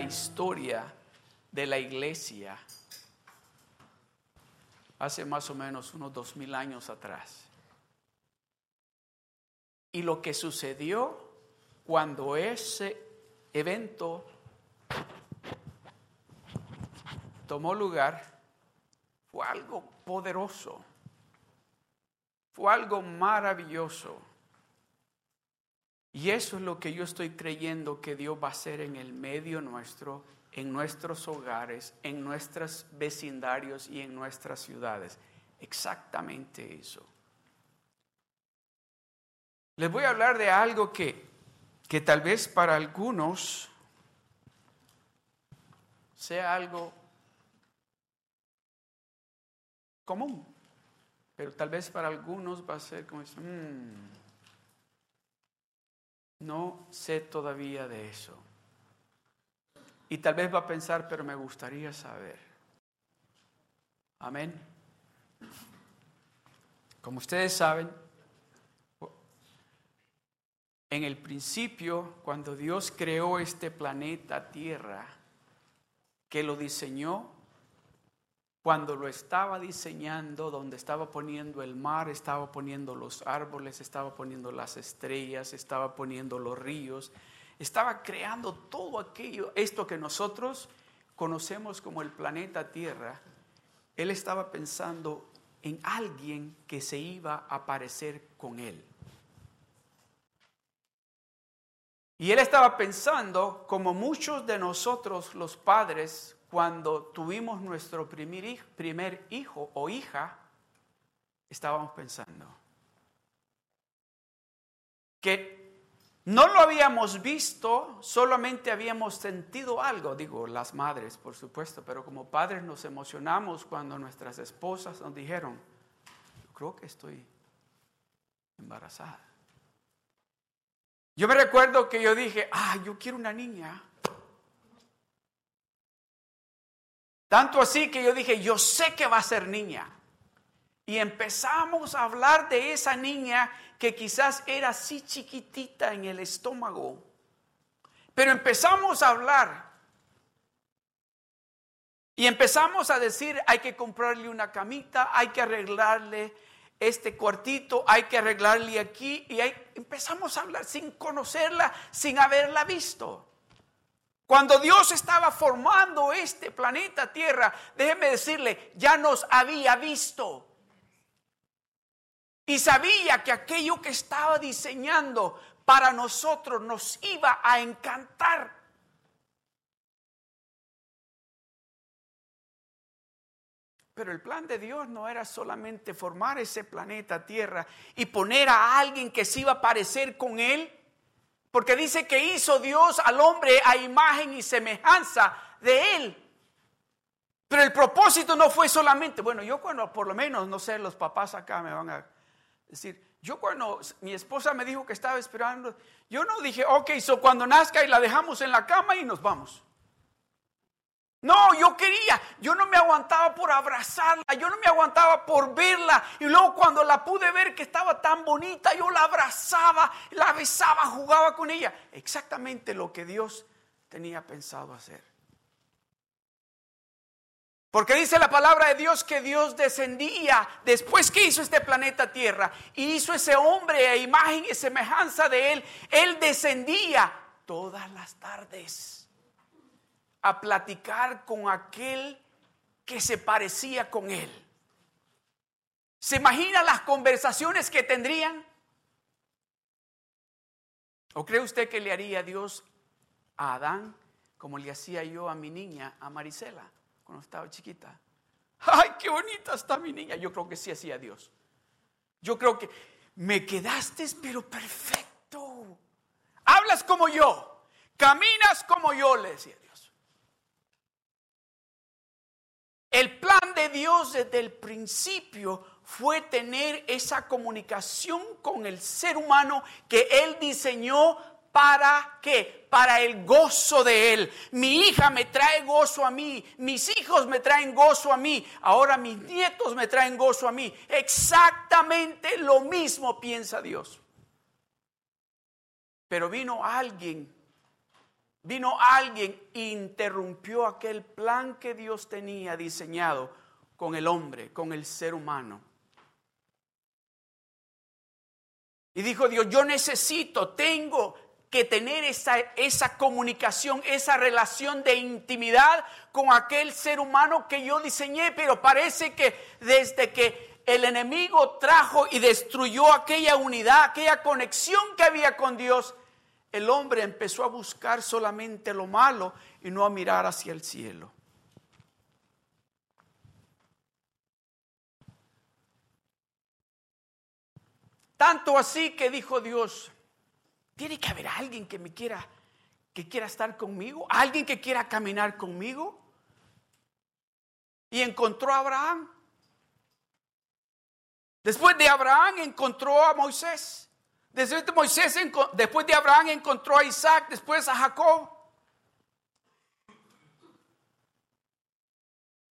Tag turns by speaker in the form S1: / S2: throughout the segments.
S1: historia de la iglesia hace más o menos unos dos mil años atrás. Y lo que sucedió cuando ese evento tomó lugar fue algo poderoso, fue algo maravilloso. Y eso es lo que yo estoy creyendo que Dios va a hacer en el medio nuestro, en nuestros hogares, en nuestros vecindarios y en nuestras ciudades. Exactamente eso. Les voy a hablar de algo que, que tal vez para algunos sea algo común, pero tal vez para algunos va a ser como, mmm, no sé todavía de eso. Y tal vez va a pensar, pero me gustaría saber. Amén. Como ustedes saben, en el principio, cuando Dios creó este planeta Tierra, que lo diseñó, cuando lo estaba diseñando, donde estaba poniendo el mar, estaba poniendo los árboles, estaba poniendo las estrellas, estaba poniendo los ríos, estaba creando todo aquello, esto que nosotros conocemos como el planeta Tierra, él estaba pensando en alguien que se iba a aparecer con él. Y él estaba pensando, como muchos de nosotros los padres, cuando tuvimos nuestro primer hijo, o hija, estábamos pensando que no lo habíamos visto, solamente habíamos sentido algo, digo las madres por supuesto, pero como padres nos emocionamos cuando nuestras esposas nos dijeron, creo que estoy embarazada. Yo me recuerdo que yo dije, ah, yo quiero una niña. Tanto así que yo dije, yo sé que va a ser niña. Y empezamos a hablar de esa niña que quizás era así chiquitita en el estómago. Pero empezamos a hablar. Y empezamos a decir, hay que comprarle una camita, hay que arreglarle este cuartito, hay que arreglarle aquí. Y empezamos a hablar sin conocerla, sin haberla visto. Cuando Dios estaba formando este planeta Tierra, déjeme decirle, ya nos había visto. Y sabía que aquello que estaba diseñando para nosotros nos iba a encantar. Pero el plan de Dios no era solamente formar ese planeta Tierra y poner a alguien que se iba a parecer con Él porque dice que hizo Dios al hombre a imagen y semejanza de él. Pero el propósito no fue solamente, bueno, yo cuando, por lo menos, no sé, los papás acá me van a decir, yo cuando mi esposa me dijo que estaba esperando, yo no dije, ok, so cuando nazca y la dejamos en la cama y nos vamos. No, yo quería, yo no me aguantaba por abrazarla, yo no me aguantaba por verla. Y luego cuando la pude ver que estaba tan bonita, yo la abrazaba, la besaba, jugaba con ella. Exactamente lo que Dios tenía pensado hacer. Porque dice la palabra de Dios que Dios descendía después que hizo este planeta Tierra y hizo ese hombre a imagen y semejanza de él. Él descendía todas las tardes a platicar con aquel que se parecía con él. ¿Se imagina las conversaciones que tendrían? ¿O cree usted que le haría Dios a Adán como le hacía yo a mi niña, a Marisela, cuando estaba chiquita? ¡Ay, qué bonita está mi niña! Yo creo que sí hacía Dios. Yo creo que me quedaste, pero perfecto. Hablas como yo, caminas como yo, le decía Dios. El plan de Dios desde el principio fue tener esa comunicación con el ser humano que Él diseñó para qué? Para el gozo de Él. Mi hija me trae gozo a mí, mis hijos me traen gozo a mí, ahora mis nietos me traen gozo a mí. Exactamente lo mismo piensa Dios. Pero vino alguien vino alguien interrumpió aquel plan que Dios tenía diseñado con el hombre, con el ser humano. Y dijo Dios, yo necesito, tengo que tener esa, esa comunicación, esa relación de intimidad con aquel ser humano que yo diseñé, pero parece que desde que el enemigo trajo y destruyó aquella unidad, aquella conexión que había con Dios, el hombre empezó a buscar solamente lo malo y no a mirar hacia el cielo. Tanto así que dijo Dios, tiene que haber alguien que me quiera, que quiera estar conmigo, alguien que quiera caminar conmigo. Y encontró a Abraham. Después de Abraham encontró a Moisés. Después de, Moisés, después de Abraham encontró a Isaac, después a Jacob.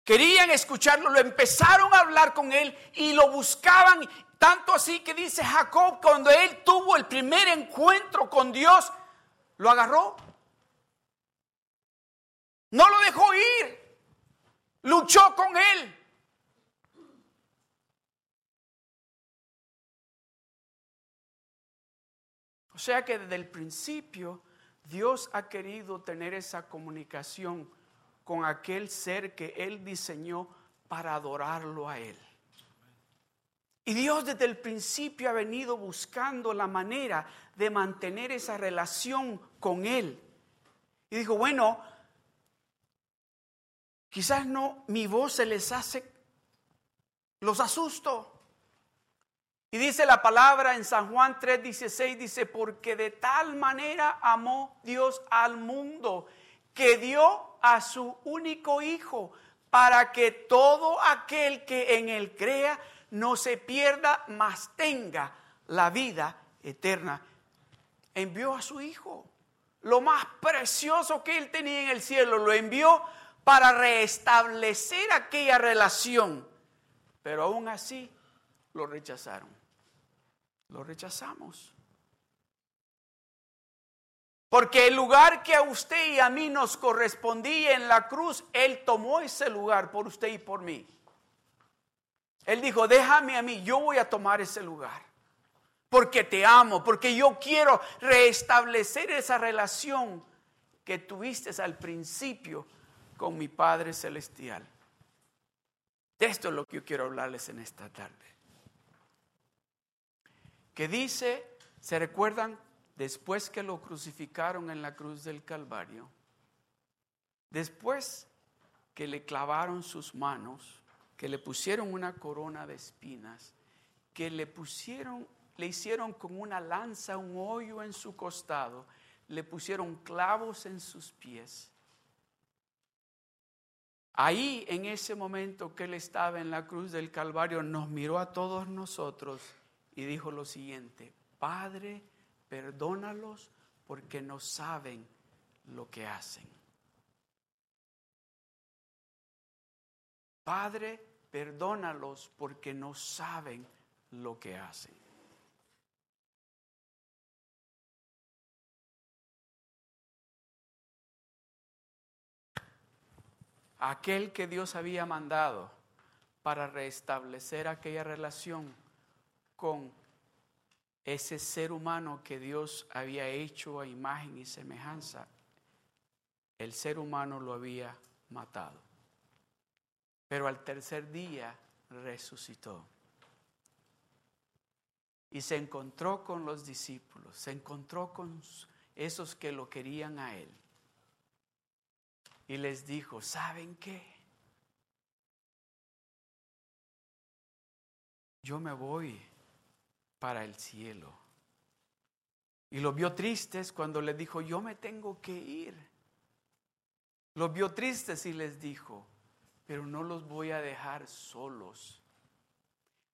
S1: Querían escucharlo, lo empezaron a hablar con él y lo buscaban tanto así que dice Jacob, cuando él tuvo el primer encuentro con Dios, lo agarró. No lo dejó ir. Luchó con él. Sea que desde el principio Dios ha querido tener esa comunicación con aquel ser que Él diseñó para adorarlo a Él. Y Dios desde el principio ha venido buscando la manera de mantener esa relación con Él. Y dijo, bueno, quizás no, mi voz se les hace, los asusto. Y dice la palabra en San Juan 3:16, dice, porque de tal manera amó Dios al mundo que dio a su único Hijo para que todo aquel que en él crea no se pierda, mas tenga la vida eterna. Envió a su Hijo, lo más precioso que él tenía en el cielo, lo envió para restablecer aquella relación. Pero aún así lo rechazaron. Lo rechazamos. Porque el lugar que a usted y a mí nos correspondía en la cruz, Él tomó ese lugar por usted y por mí. Él dijo, déjame a mí, yo voy a tomar ese lugar. Porque te amo, porque yo quiero restablecer esa relación que tuviste al principio con mi Padre Celestial. De esto es lo que yo quiero hablarles en esta tarde. Que dice, ¿se recuerdan? Después que lo crucificaron en la cruz del Calvario, después que le clavaron sus manos, que le pusieron una corona de espinas, que le pusieron, le hicieron con una lanza un hoyo en su costado, le pusieron clavos en sus pies. Ahí, en ese momento que él estaba en la cruz del Calvario, nos miró a todos nosotros y dijo lo siguiente, Padre, perdónalos porque no saben lo que hacen. Padre, perdónalos porque no saben lo que hacen. Aquel que Dios había mandado para restablecer aquella relación con ese ser humano que Dios había hecho a imagen y semejanza, el ser humano lo había matado pero al tercer día resucitó. Y se encontró con los discípulos, se encontró con esos que lo querían a él. Y les dijo, ¿saben qué? Yo me voy para el cielo. Y lo vio tristes cuando le dijo, yo me tengo que ir. Lo vio tristes y les dijo, pero no los voy a dejar solos.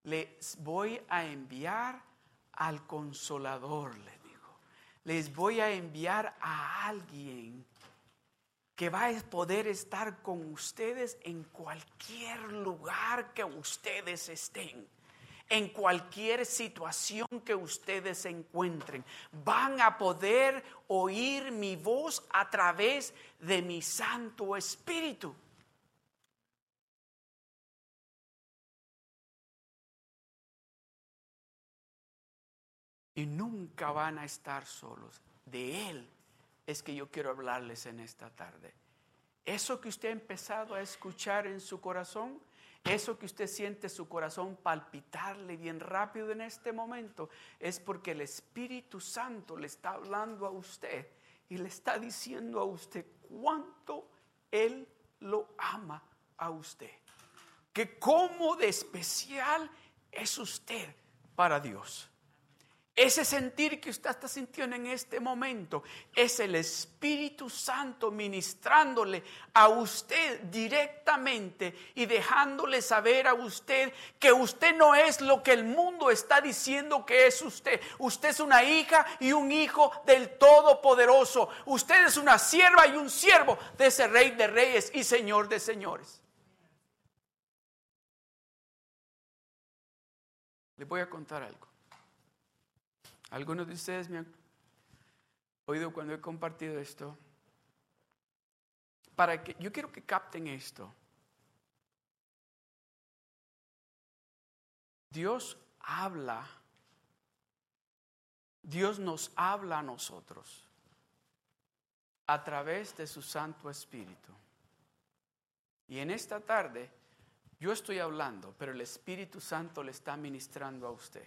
S1: Les voy a enviar al consolador, le digo. Les voy a enviar a alguien que va a poder estar con ustedes en cualquier lugar que ustedes estén en cualquier situación que ustedes se encuentren. Van a poder oír mi voz a través de mi Santo Espíritu. Y nunca van a estar solos. De Él es que yo quiero hablarles en esta tarde. Eso que usted ha empezado a escuchar en su corazón, eso que usted siente su corazón palpitarle bien rápido en este momento, es porque el Espíritu Santo le está hablando a usted y le está diciendo a usted cuánto Él lo ama a usted. Que cómo de especial es usted para Dios. Ese sentir que usted está sintiendo en este momento es el Espíritu Santo ministrándole a usted directamente y dejándole saber a usted que usted no es lo que el mundo está diciendo que es usted. Usted es una hija y un hijo del Todopoderoso. Usted es una sierva y un siervo de ese Rey de Reyes y Señor de Señores. Le voy a contar algo. Algunos de ustedes me han oído cuando he compartido esto. Para que yo quiero que capten esto. Dios habla. Dios nos habla a nosotros a través de su Santo Espíritu. Y en esta tarde yo estoy hablando, pero el Espíritu Santo le está ministrando a usted.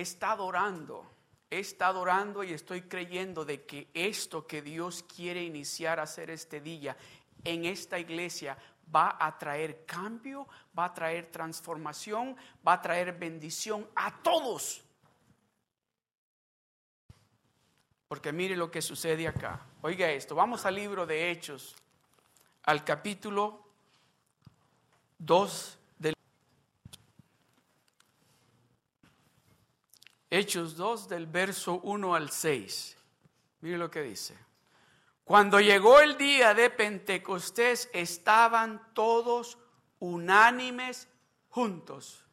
S1: He estado orando, he estado orando y estoy creyendo de que esto que Dios quiere iniciar a hacer este día en esta iglesia va a traer cambio, va a traer transformación, va a traer bendición a todos. Porque mire lo que sucede acá. Oiga esto, vamos al libro de Hechos, al capítulo 2 Hechos 2 del verso 1 al 6. Mire lo que dice. Cuando llegó el día de Pentecostés estaban todos unánimes juntos.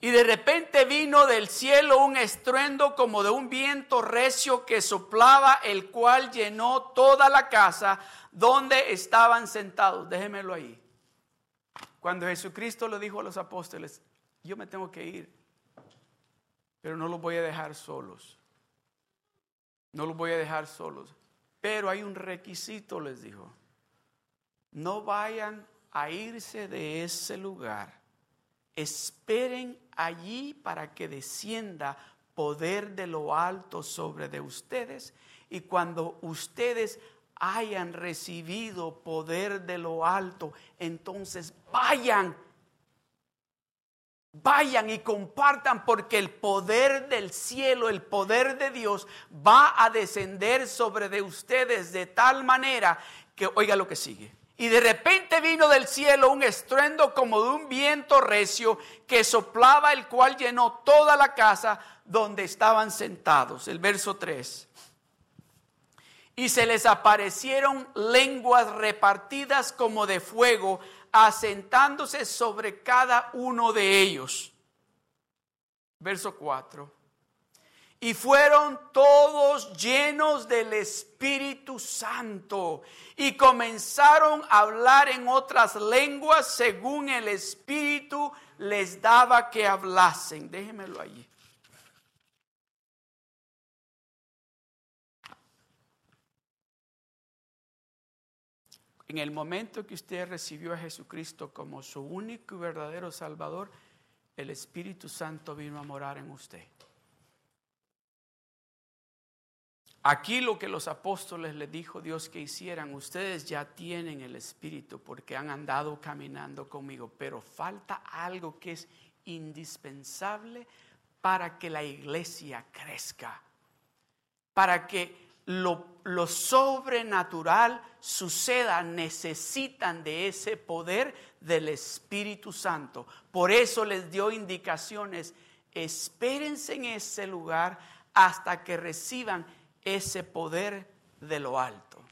S1: Y de repente vino del cielo un estruendo como de un viento recio que soplaba, el cual llenó toda la casa donde estaban sentados. Déjemelo ahí. Cuando Jesucristo lo dijo a los apóstoles, yo me tengo que ir, pero no los voy a dejar solos. No los voy a dejar solos. Pero hay un requisito, les dijo. No vayan a irse de ese lugar. Esperen allí para que descienda poder de lo alto sobre de ustedes. Y cuando ustedes hayan recibido poder de lo alto, entonces vayan Vayan y compartan porque el poder del cielo, el poder de Dios va a descender sobre de ustedes de tal manera que oiga lo que sigue. Y de repente vino del cielo un estruendo como de un viento recio que soplaba, el cual llenó toda la casa donde estaban sentados. El verso 3. Y se les aparecieron lenguas repartidas como de fuego asentándose sobre cada uno de ellos. Verso 4. Y fueron todos llenos del Espíritu Santo y comenzaron a hablar en otras lenguas según el Espíritu les daba que hablasen. Déjenmelo allí. En el momento que usted recibió a Jesucristo como su único y verdadero Salvador, el Espíritu Santo vino a morar en usted. Aquí lo que los apóstoles le dijo Dios que hicieran, ustedes ya tienen el Espíritu porque han andado caminando conmigo, pero falta algo que es indispensable para que la iglesia crezca, para que lo, sobrenatural suceda, necesitan de ese poder del Espíritu Santo. Por eso les dio indicaciones, espérense en ese lugar hasta que reciban ese poder de lo alto.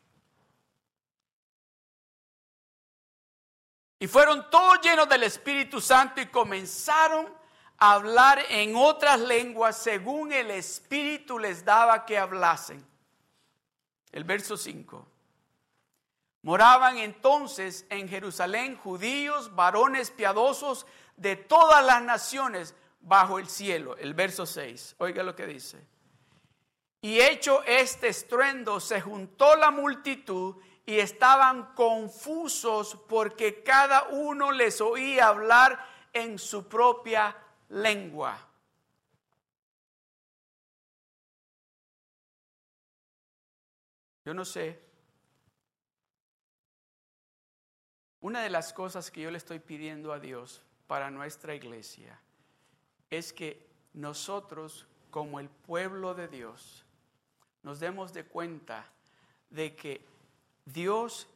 S1: Y fueron todos llenos del Espíritu Santo y comenzaron a hablar en otras lenguas según el Espíritu les daba que hablasen. El verso 5. Moraban entonces en Jerusalén judíos, varones piadosos de todas las naciones bajo el cielo. El verso 6. Oiga lo que dice. Y hecho este estruendo, se juntó la multitud y estaban confusos porque cada uno les oía hablar en su propia lengua. Yo no sé. Una de las cosas que yo le estoy pidiendo a Dios para nuestra iglesia es que nosotros, como el pueblo de Dios, nos demos de cuenta de que Dios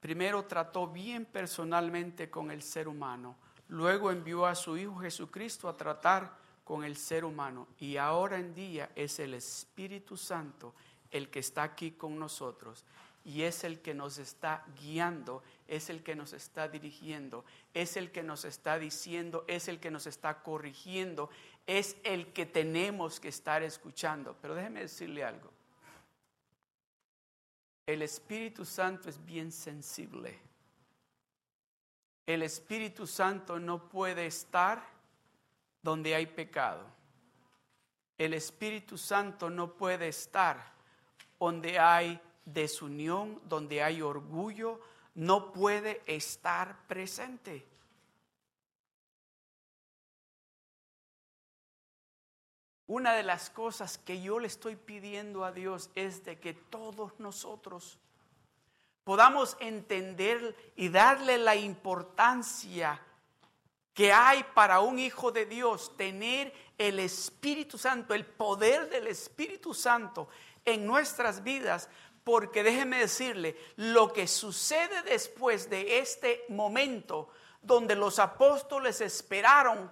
S1: primero trató bien personalmente con el ser humano, luego envió a su Hijo Jesucristo a tratar con el ser humano y ahora en día es el Espíritu Santo el que está aquí con nosotros y es el que nos está guiando, es el que nos está dirigiendo, es el que nos está diciendo, es el que nos está corrigiendo, es el que tenemos que estar escuchando. Pero déjeme decirle algo. El Espíritu Santo es bien sensible. El Espíritu Santo no puede estar donde hay pecado. El Espíritu Santo no puede estar donde hay desunión, donde hay orgullo, no puede estar presente. Una de las cosas que yo le estoy pidiendo a Dios es de que todos nosotros podamos entender y darle la importancia que hay para un hijo de Dios tener el Espíritu Santo, el poder del Espíritu Santo en nuestras vidas, porque déjeme decirle, lo que sucede después de este momento donde los apóstoles esperaron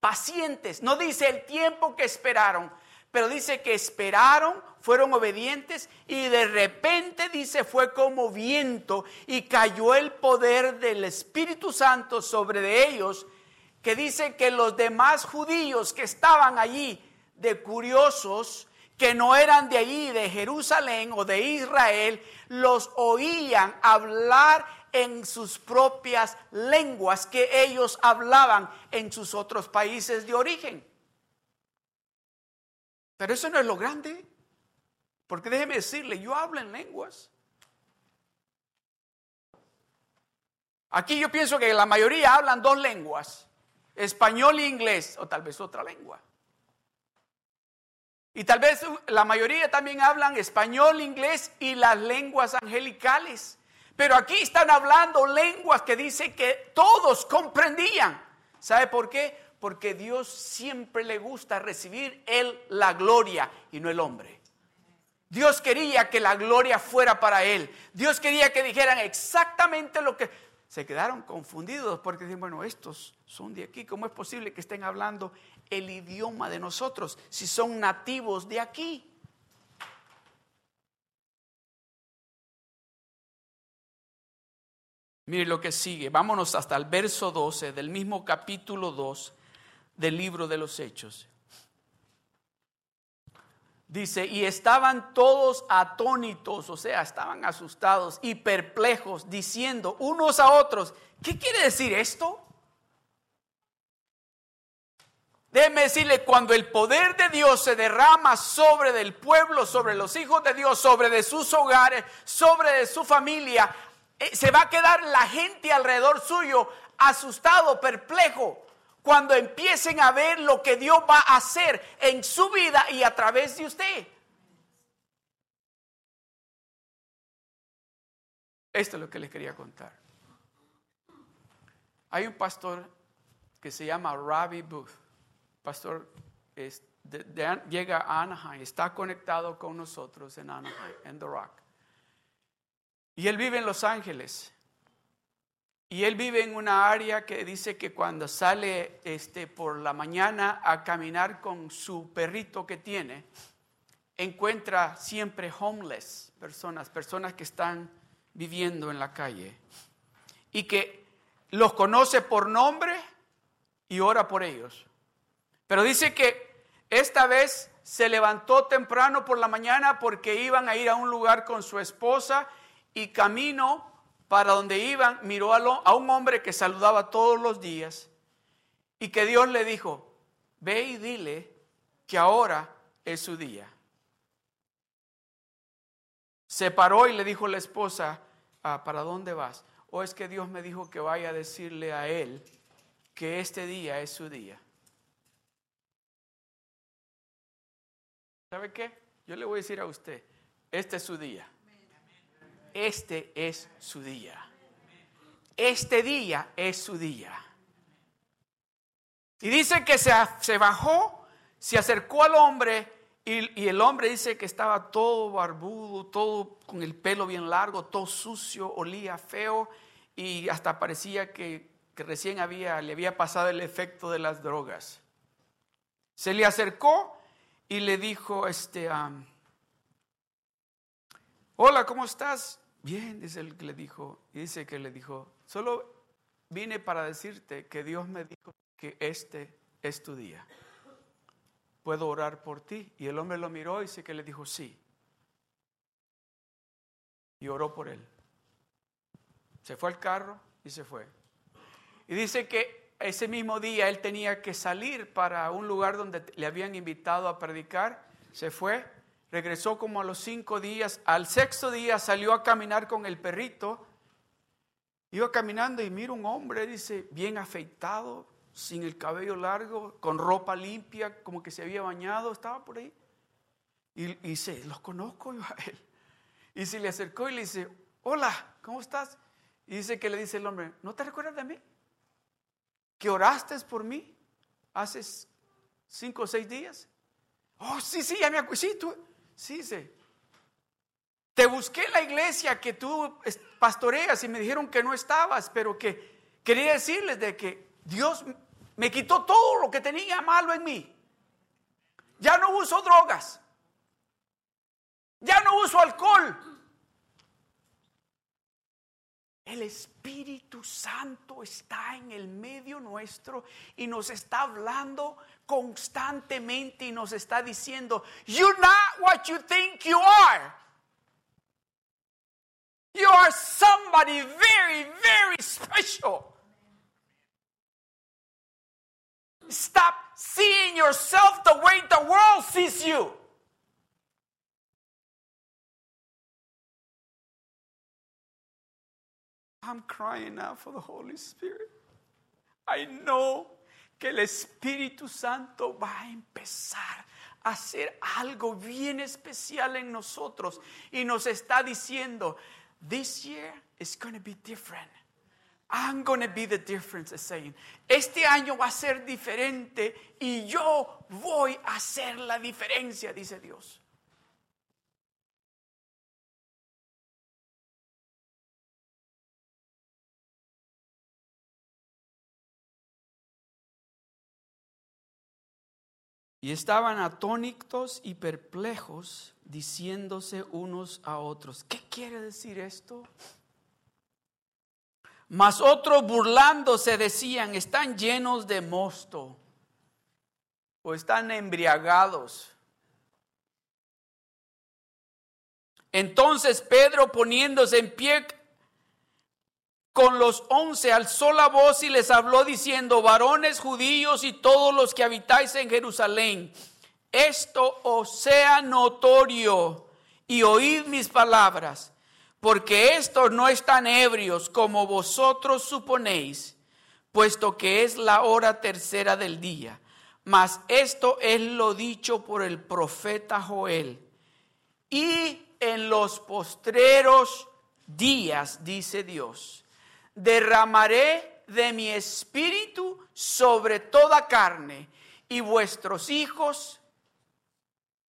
S1: pacientes, no dice el tiempo que esperaron, pero dice que esperaron, fueron obedientes y de repente dice fue como viento y cayó el poder del Espíritu Santo sobre ellos, que dice que los demás judíos que estaban allí de curiosos, que no eran de allí, de Jerusalén o de Israel, los oían hablar en sus propias lenguas que ellos hablaban en sus otros países de origen. Pero eso no es lo grande, porque déjeme decirle, yo hablo en lenguas. Aquí yo pienso que la mayoría hablan dos lenguas, español e inglés, o tal vez otra lengua. Y tal vez la mayoría también hablan español, inglés y las lenguas angelicales. Pero aquí están hablando lenguas que dice que todos comprendían. ¿Sabe por qué? Porque Dios siempre le gusta recibir él la gloria y no el hombre. Dios quería que la gloria fuera para él. Dios quería que dijeran exactamente lo que se quedaron confundidos porque dicen, bueno, estos son de aquí, ¿cómo es posible que estén hablando el idioma de nosotros si son nativos de aquí? Mire lo que sigue, vámonos hasta el verso 12 del mismo capítulo 2 del libro de los Hechos. Dice, y estaban todos atónitos, o sea, estaban asustados y perplejos, diciendo unos a otros, ¿qué quiere decir esto? Déjeme decirle, cuando el poder de Dios se derrama sobre del pueblo, sobre los hijos de Dios, sobre de sus hogares, sobre de su familia, eh, se va a quedar la gente alrededor suyo asustado, perplejo cuando empiecen a ver lo que Dios va a hacer en su vida y a través de usted. Esto es lo que les quería contar. Hay un pastor que se llama Ravi Booth. Pastor llega a Anaheim, está conectado con nosotros en Anaheim, en The Rock. Y él vive en Los Ángeles. Y él vive en una área que dice que cuando sale este, por la mañana a caminar con su perrito que tiene, encuentra siempre homeless personas, personas que están viviendo en la calle. Y que los conoce por nombre y ora por ellos. Pero dice que esta vez se levantó temprano por la mañana porque iban a ir a un lugar con su esposa y camino para donde iban miró a, un hombre que saludaba todos los días y que Dios le dijo, ve y dile que ahora es su día. Se paró y le dijo la esposa, ah, ¿para dónde vas? O es que Dios me dijo que vaya a decirle a él que este día es su día. ¿Sabe qué? Yo le voy a decir a usted, este es su día. Este es su día. Este día es su día. Y dice que se, se bajó, se acercó al hombre y, el hombre dice que estaba todo barbudo, todo con el pelo bien largo, todo sucio, olía feo y hasta parecía que, recién había, le había pasado el efecto de las drogas. Se le acercó y le dijo, este, hola, ¿cómo estás? Bien, dice que le dijo, y dice que le dijo, solo vine para decirte que Dios me dijo que este es tu día. ¿Puedo orar por ti? Y el hombre lo miró y dice que le dijo sí. Y oró por él. Se fue al carro y se fue. Y dice que ese mismo día él tenía que salir para un lugar donde le habían invitado a predicar. Se fue regresó como a los cinco días, al sexto día salió a caminar con el perrito, iba caminando y mira un hombre, dice, bien afeitado, sin el cabello largo, con ropa limpia, como que se había bañado, estaba por ahí. Y, dice, los conozco yo a él. Y se le acercó y le dice, hola, ¿cómo estás? Y dice que le dice el hombre, ¿no te recuerdas de mí? ¿Que oraste por mí hace cinco o seis días? Oh, sí, sí, ya me acuerdo. Tú, Sí, sí. Te busqué la iglesia que tú pastoreas y me dijeron que no estabas, pero que quería decirles de que Dios me quitó todo lo que tenía malo en mí. Ya no uso drogas. Ya no uso alcohol. El Espíritu Santo está en el medio nuestro y nos está hablando constantemente y nos está diciendo, you're not what you think you are. You are somebody very, very special. Stop seeing yourself the way the world sees you. I'm crying out for the Holy Spirit. I know que el Espíritu Santo va a empezar a hacer algo bien especial en nosotros y nos está diciendo, this year is going to be different. I'm going to be the difference, saying. Este año va a ser diferente y yo voy a hacer la diferencia, dice Dios. Y estaban atónitos y perplejos, diciéndose unos a otros, ¿qué quiere decir esto? Mas otros burlándose decían, están llenos de mosto o están embriagados. Entonces Pedro poniéndose en pie con los once alzó la voz y les habló diciendo, varones judíos y todos los que habitáis en Jerusalén, esto os sea notorio y oíd mis palabras, porque estos no están ebrios como vosotros suponéis, puesto que es la hora tercera del día. Mas esto es lo dicho por el profeta Joel. Y en los postreros días, dice Dios, derramaré de mi espíritu sobre toda carne y vuestros hijos,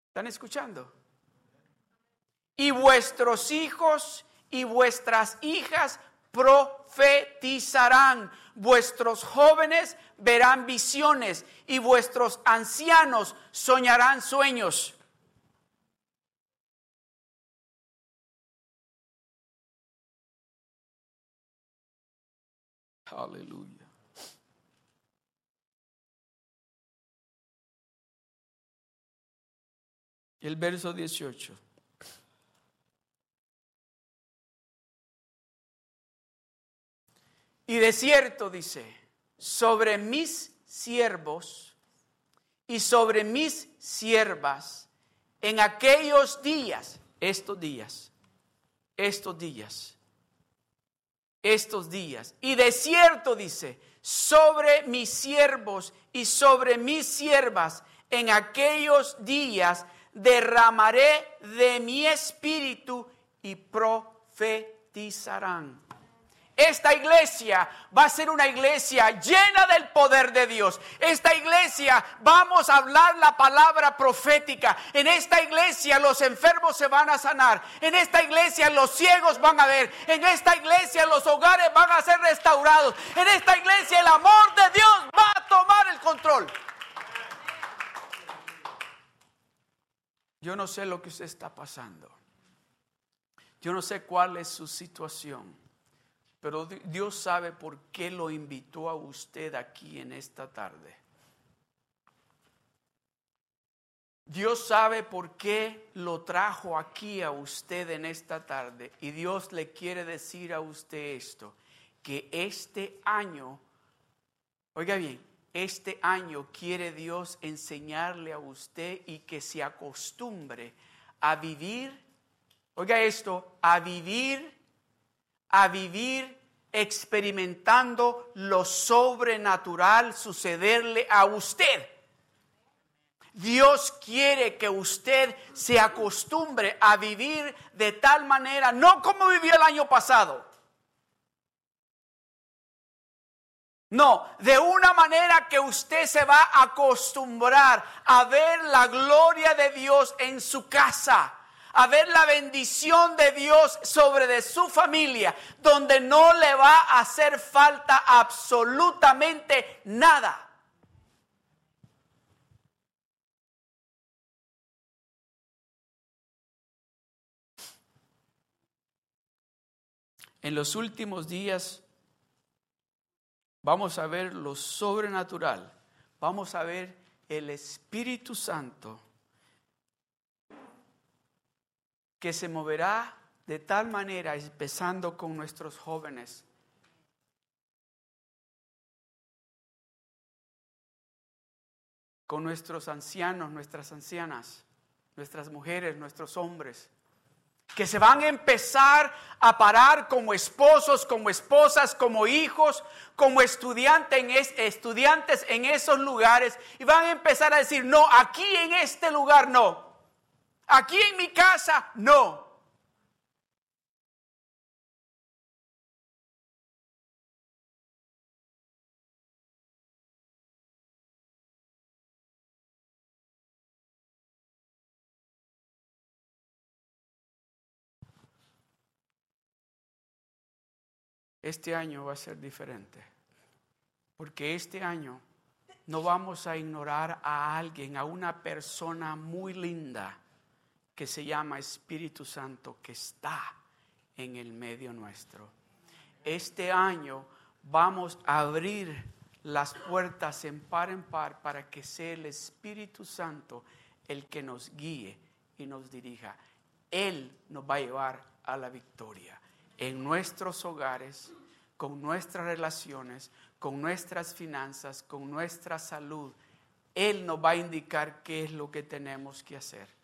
S1: ¿están escuchando? Y vuestros hijos y vuestras hijas profetizarán, vuestros jóvenes verán visiones y vuestros ancianos soñarán sueños. Aleluya. El verso 18. Y de cierto dice, sobre mis siervos y sobre mis siervas en aquellos días, estos días, estos días, estos días. Y de cierto dice, sobre mis siervos y sobre mis siervas en aquellos días derramaré de mi espíritu y profetizarán. Esta iglesia va a ser una iglesia llena del poder de Dios. Esta iglesia vamos a hablar la palabra profética. En esta iglesia los enfermos se van a sanar. En esta iglesia los ciegos van a ver. En esta iglesia los hogares van a ser restaurados. En esta iglesia el amor de Dios va a tomar el control. Yo no sé lo que usted está pasando. Yo no sé cuál es su situación. Pero Dios sabe por qué lo invitó a usted aquí en esta tarde. Dios sabe por qué lo trajo aquí a usted en esta tarde. Y Dios le quiere decir a usted esto, que este año, oiga bien, este año quiere Dios enseñarle a usted y que se acostumbre a vivir, oiga esto, a vivir a vivir experimentando lo sobrenatural sucederle a usted. Dios quiere que usted se acostumbre a vivir de tal manera, no como vivió el año pasado. No, de una manera que usted se va a acostumbrar a ver la gloria de Dios en su casa a ver la bendición de Dios sobre de su familia, donde no le va a hacer falta absolutamente nada. En los últimos días vamos a ver lo sobrenatural, vamos a ver el Espíritu Santo que se moverá de tal manera, empezando con nuestros jóvenes. con nuestros ancianos, nuestras ancianas, nuestras mujeres, nuestros hombres, que se van a empezar a parar como esposos, como esposas, como hijos, como estudiantes en, estudiantes en esos lugares. Y van a empezar a decir, no, aquí en este lugar no, Aquí en mi casa, no. Este año va a ser diferente, porque este año no vamos a ignorar a alguien, a una persona muy linda que se llama Espíritu Santo que está en el medio nuestro. Este año vamos a abrir las puertas en par en par para que sea el Espíritu Santo el que nos guíe y nos dirija. Él nos va a llevar a la victoria en nuestros hogares, con nuestras relaciones, con nuestras finanzas, con nuestra salud. Él nos va a indicar qué es lo que tenemos que hacer.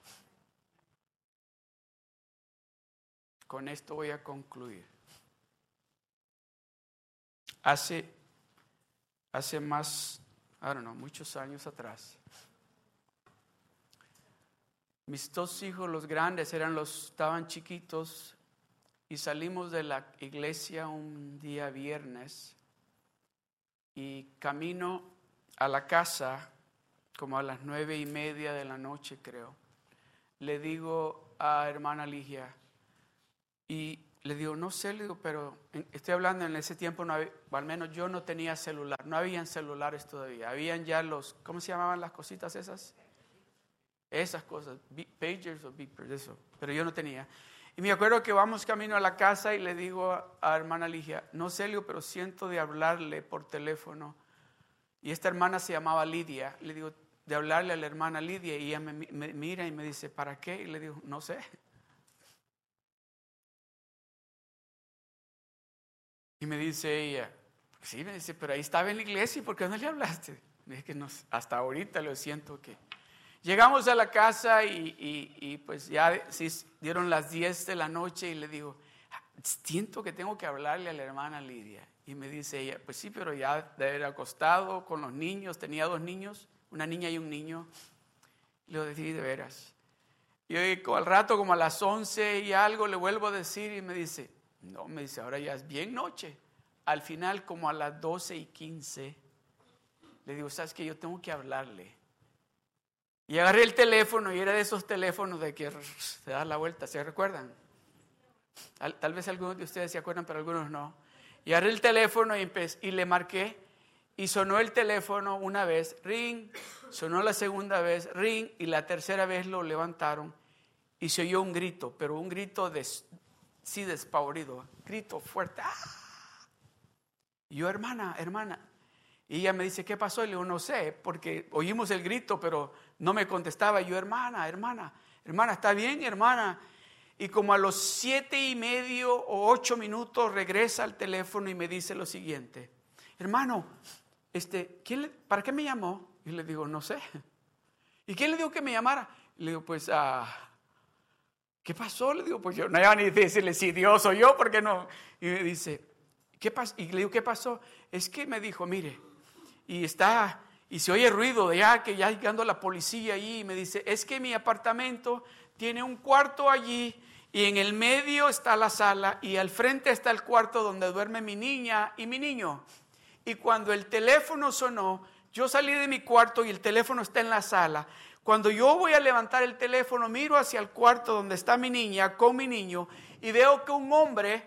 S1: Con esto voy a concluir. Hace, hace más, I don't know, muchos años atrás, mis dos hijos, los grandes, eran los, estaban chiquitos y salimos de la iglesia un día viernes y camino a la casa como a las nueve y media de la noche creo. Le digo a hermana Ligia, y le digo, no sé, le digo, pero estoy hablando en ese tiempo, no al menos yo no tenía celular, no habían celulares todavía, habían ya los, ¿cómo se llamaban las cositas esas? Esas cosas, pagers o beepers, eso, pero yo no tenía. Y me acuerdo que vamos camino a la casa y le digo a, hermana Ligia, no Celio, pero siento de hablarle por teléfono. Y esta hermana se llamaba Lidia. Le digo, de hablarle a la hermana Lidia y ella me, mira y me dice, ¿para qué? Y le digo, no sé. Y me dice ella, sí, me dice, pero ahí estaba en la iglesia, ¿y por qué no le hablaste? Me que no, hasta ahorita lo siento que... Llegamos a la casa y, pues ya sí, dieron las 10 de la noche y le digo, siento que tengo que hablarle a la hermana Lidia. Y me dice ella, pues sí, pero ya de haber acostado con los niños, tenía dos niños, una niña y un niño. Le digo, de veras. Y al rato, como a las 11 y algo, le vuelvo a decir y me dice, no, me dice, ahora ya es bien noche. Al final, como a las 12 y 15, le digo, ¿sabes que Yo tengo que hablarle. Y agarré el teléfono y era de esos teléfonos de que se da la vuelta, ¿se recuerdan? Tal vez algunos de ustedes se acuerdan, pero algunos no. Y agarré el teléfono y, y le marqué y sonó el teléfono una vez, ring, sonó la segunda vez, ring, y la tercera vez lo levantaron y se oyó un grito, pero un grito de, sí despavorido, grito fuerte. ¡Ah! Y yo, hermana, hermana, y ella me dice, ¿qué pasó? Y le digo, no sé, porque oímos el grito, pero no me contestaba. Y yo, hermana, hermana, hermana, ¿está bien, hermana? Y como a los siete y medio o ocho minutos regresa al teléfono y me dice lo siguiente, hermano, este, ¿quién ¿para qué me llamó? Y le digo, no sé. ¿Y quién le dijo que me llamara? le digo, pues, ah, ¿qué pasó? Le digo, pues yo no iba a ni decirle si Dios o yo, porque no. Y me dice, ¿qué pasó? Y le digo, ¿qué pasó? Es que me dijo, mire, y está, y se oye ruido de ya que ya llegando la policía allí y me dice, es que mi apartamento tiene un cuarto allí y en el medio está la sala y al frente está el cuarto donde duerme mi niña y mi niño. Y cuando el teléfono sonó, yo salí de mi cuarto y el teléfono está en la sala. Cuando yo voy a levantar el teléfono, miro hacia el cuarto donde está mi niña con mi niño y veo que un hombre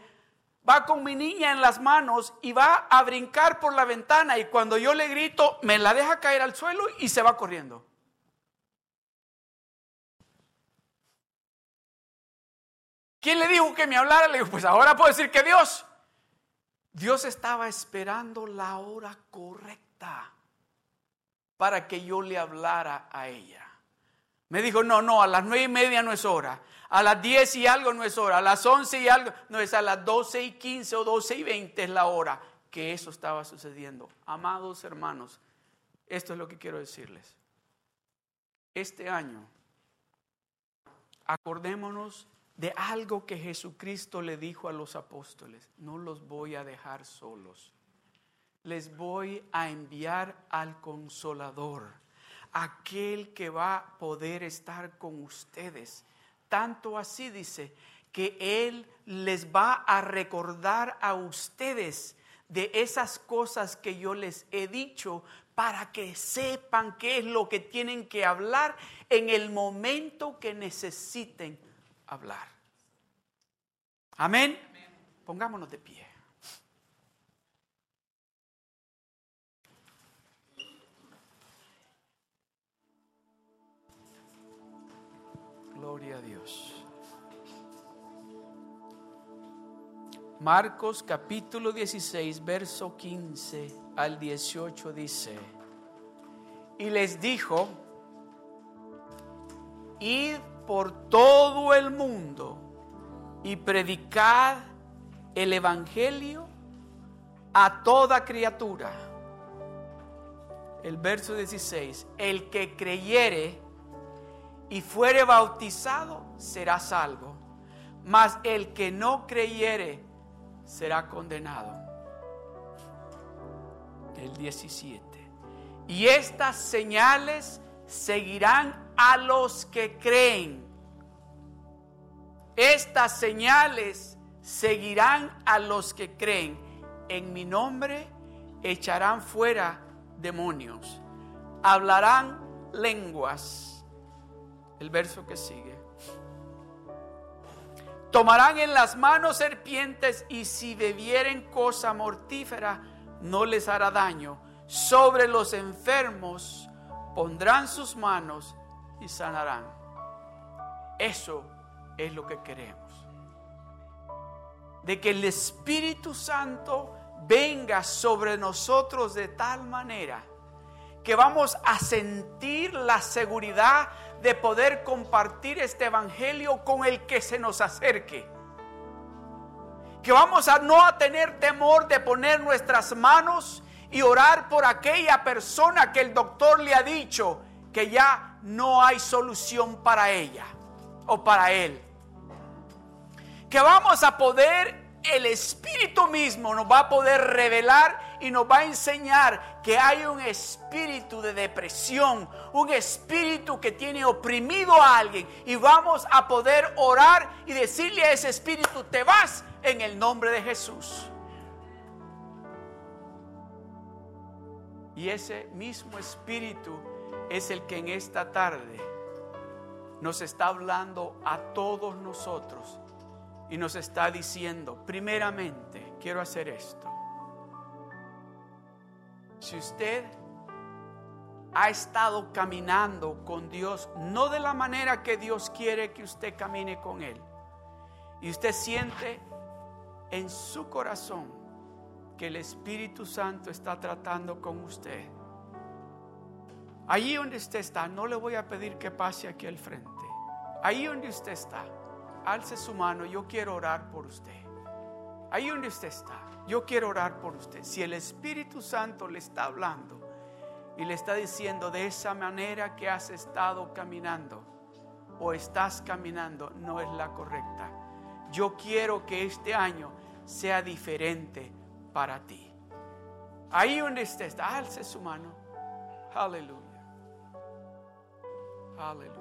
S1: va con mi niña en las manos y va a brincar por la ventana y cuando yo le grito, me la deja caer al suelo y se va corriendo. ¿Quién le dijo que me hablara? Le digo, pues ahora puedo decir que Dios. Dios estaba esperando la hora correcta para que yo le hablara a ella. Me dijo, no, no, a las nueve y media no es hora. A las 10 y algo no es hora, a las 11 y algo, no es a las 12 y 15 o 12 y 20 es la hora que eso estaba sucediendo. Amados hermanos, esto es lo que quiero decirles. Este año, acordémonos de algo que Jesucristo le dijo a los apóstoles, no los voy a dejar solos, les voy a enviar al consolador, aquel que va a poder estar con ustedes tanto así dice que Él les va a recordar a ustedes de esas cosas que yo les he dicho para que sepan qué es lo que tienen que hablar en el momento que necesiten hablar. Amén. Pongámonos de pie. Gloria a Dios. Marcos capítulo 16, verso 15 al 18 dice, y les dijo, id por todo el mundo y predicad el Evangelio a toda criatura. El verso 16, el que creyere y fuere bautizado, será salvo. Mas el que no creyere, será condenado. El 17. Y estas señales seguirán a los que creen. Estas señales seguirán a los que creen. En mi nombre echarán fuera demonios. Hablarán lenguas el verso que sigue. Tomarán en las manos serpientes y si bebieren cosa mortífera no les hará daño. Sobre los enfermos pondrán sus manos y sanarán. Eso es lo que queremos. de que el Espíritu Santo venga sobre nosotros de tal manera que vamos a sentir la seguridad de poder compartir este Evangelio con el que se nos acerque. Que vamos a no a tener temor de poner nuestras manos y orar por aquella persona que el doctor le ha dicho que ya no hay solución para ella o para él. Que vamos a poder el Espíritu mismo nos va a poder revelar y nos va a enseñar que hay un espíritu de depresión, un espíritu que tiene oprimido a alguien y vamos a poder orar y decirle a ese espíritu, te vas en el nombre de Jesús. Y ese mismo espíritu es el que en esta tarde nos está hablando a todos nosotros y nos está diciendo, primeramente, quiero hacer esto. Si usted ha estado caminando con Dios, no de la manera que Dios quiere que usted camine con Él, y usted siente en su corazón que el Espíritu Santo está tratando con usted, allí donde usted está, no le voy a pedir que pase aquí al frente, ahí donde usted está, alce su mano, yo quiero orar por usted. Ahí donde usted está, yo quiero orar por usted. Si el Espíritu Santo le está hablando y le está diciendo de esa manera que has estado caminando o estás caminando, no es la correcta. Yo quiero que este año sea diferente para ti. Ahí donde usted está, alce su mano. Aleluya. Aleluya.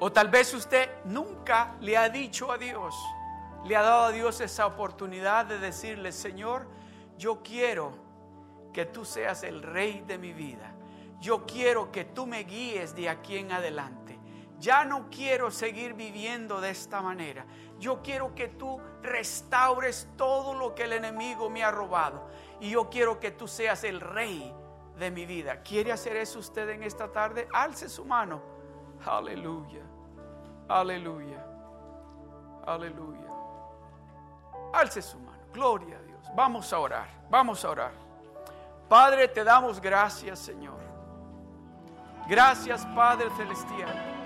S1: O tal vez usted nunca le ha dicho a Dios, le ha dado a Dios esa oportunidad de decirle, Señor, yo quiero que tú seas el rey de mi vida. Yo quiero que tú me guíes de aquí en adelante. Ya no quiero seguir viviendo de esta manera. Yo quiero que tú restaures todo lo que el enemigo me ha robado. Y yo quiero que tú seas el rey de mi vida. ¿Quiere hacer eso usted en esta tarde? Alce su mano. Aleluya. Aleluya. Aleluya. Alce su mano. Gloria a Dios. Vamos a orar. Vamos a orar. Padre, te damos gracias, Señor. Gracias, Padre Celestial.